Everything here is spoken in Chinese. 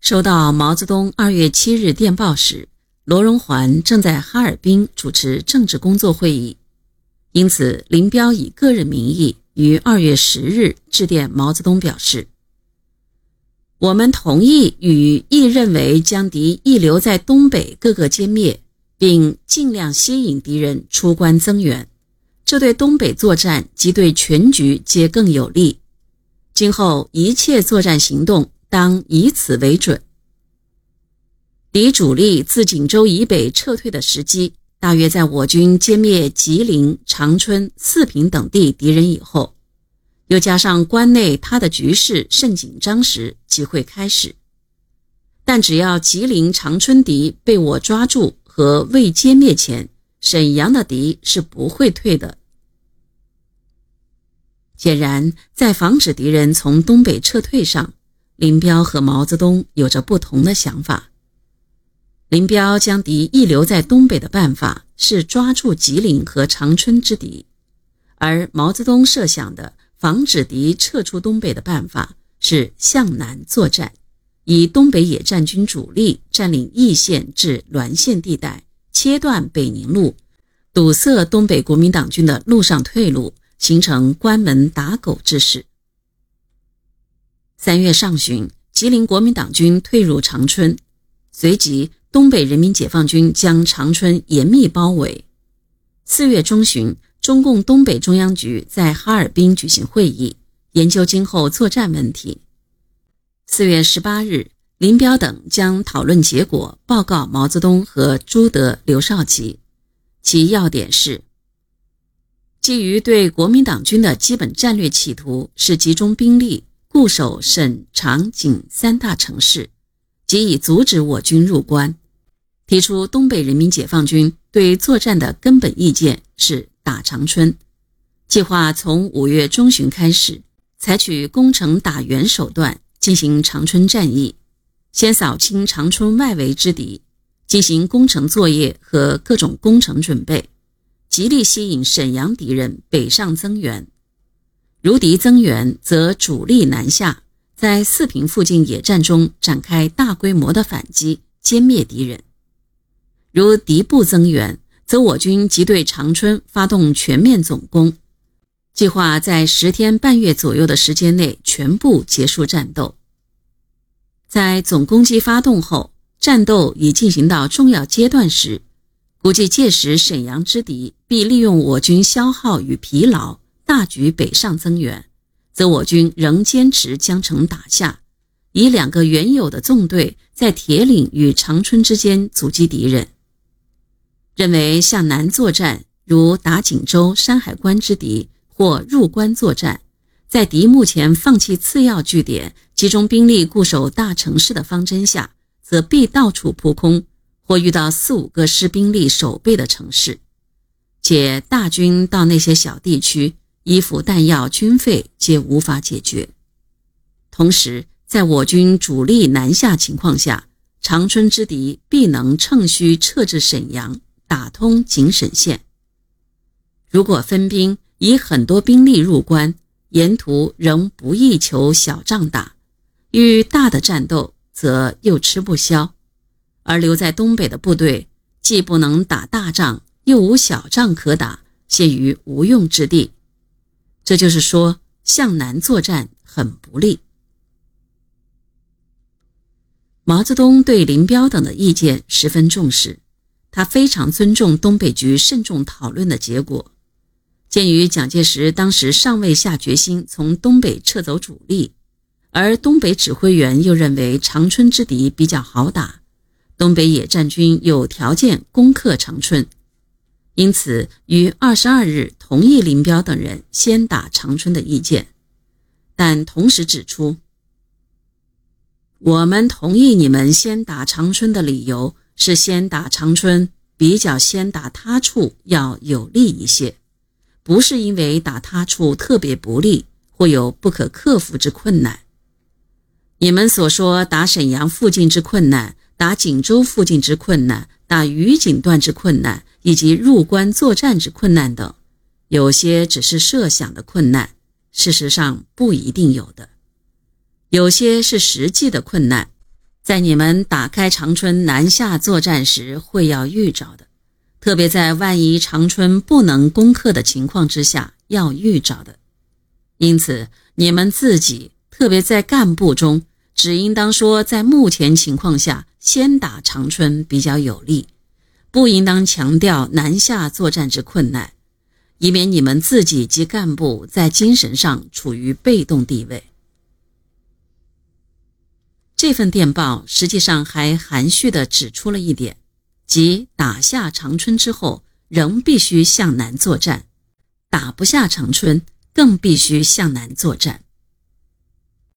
收到毛泽东二月七日电报时，罗荣桓正在哈尔滨主持政治工作会议，因此林彪以个人名义于二月十日致电毛泽东，表示：“我们同意与亦认为将敌亦留在东北各个歼灭，并尽量吸引敌人出关增援，这对东北作战及对全局皆更有利。今后一切作战行动。”当以此为准。敌主力自锦州以北撤退的时机，大约在我军歼灭吉林、长春、四平等地敌人以后，又加上关内他的局势甚紧张时，即会开始。但只要吉林、长春敌被我抓住和未歼灭前，沈阳的敌是不会退的。显然，在防止敌人从东北撤退上。林彪和毛泽东有着不同的想法。林彪将敌一留在东北的办法是抓住吉林和长春之敌，而毛泽东设想的防止敌撤出东北的办法是向南作战，以东北野战军主力占领易县至滦县地带，切断北宁路，堵塞东北国民党军的路上退路，形成关门打狗之势。三月上旬，吉林国民党军退入长春，随即东北人民解放军将长春严密包围。四月中旬，中共东北中央局在哈尔滨举行会议，研究今后作战问题。四月十八日，林彪等将讨论结果报告毛泽东和朱德、刘少奇，其要点是：基于对国民党军的基本战略企图是集中兵力。固守沈、长、锦三大城市，即以阻止我军入关。提出东北人民解放军对作战的根本意见是打长春，计划从五月中旬开始，采取攻城打援手段进行长春战役，先扫清长春外围之敌，进行攻城作业和各种工程准备，极力吸引沈阳敌人北上增援。如敌增援，则主力南下，在四平附近野战中展开大规模的反击，歼灭敌人；如敌不增援，则我军即对长春发动全面总攻，计划在十天半月左右的时间内全部结束战斗。在总攻击发动后，战斗已进行到重要阶段时，估计届时沈阳之敌必利用我军消耗与疲劳。大举北上增援，则我军仍坚持将城打下，以两个原有的纵队在铁岭与长春之间阻击敌人。认为向南作战，如打锦州、山海关之敌，或入关作战，在敌目前放弃次要据点，集中兵力固守大城市的方针下，则必到处扑空，或遇到四五个师兵力守备的城市，且大军到那些小地区。衣服、弹药、军费皆无法解决。同时，在我军主力南下情况下，长春之敌必能乘虚撤至沈阳，打通井沈线。如果分兵以很多兵力入关，沿途仍不易求小仗打；遇大的战斗，则又吃不消。而留在东北的部队，既不能打大仗，又无小仗可打，陷于无用之地。这就是说，向南作战很不利。毛泽东对林彪等的意见十分重视，他非常尊重东北局慎重讨论的结果。鉴于蒋介石当时尚未下决心从东北撤走主力，而东北指挥员又认为长春之敌比较好打，东北野战军有条件攻克长春。因此，于二十二日同意林彪等人先打长春的意见，但同时指出，我们同意你们先打长春的理由是先打长春比较先打他处要有利一些，不是因为打他处特别不利或有不可克服之困难。你们所说打沈阳附近之困难，打锦州附近之困难，打余锦段之困难。以及入关作战之困难等，有些只是设想的困难，事实上不一定有的；有些是实际的困难，在你们打开长春南下作战时会要预着的，特别在万一长春不能攻克的情况之下要预着的。因此，你们自己，特别在干部中，只应当说，在目前情况下，先打长春比较有利，不应当强调南下作战之困难，以免你们自己及干部在精神上处于被动地位。这份电报实际上还含蓄地指出了一点，即打下长春之后，仍必须向南作战；打不下长春，更必须向南作战。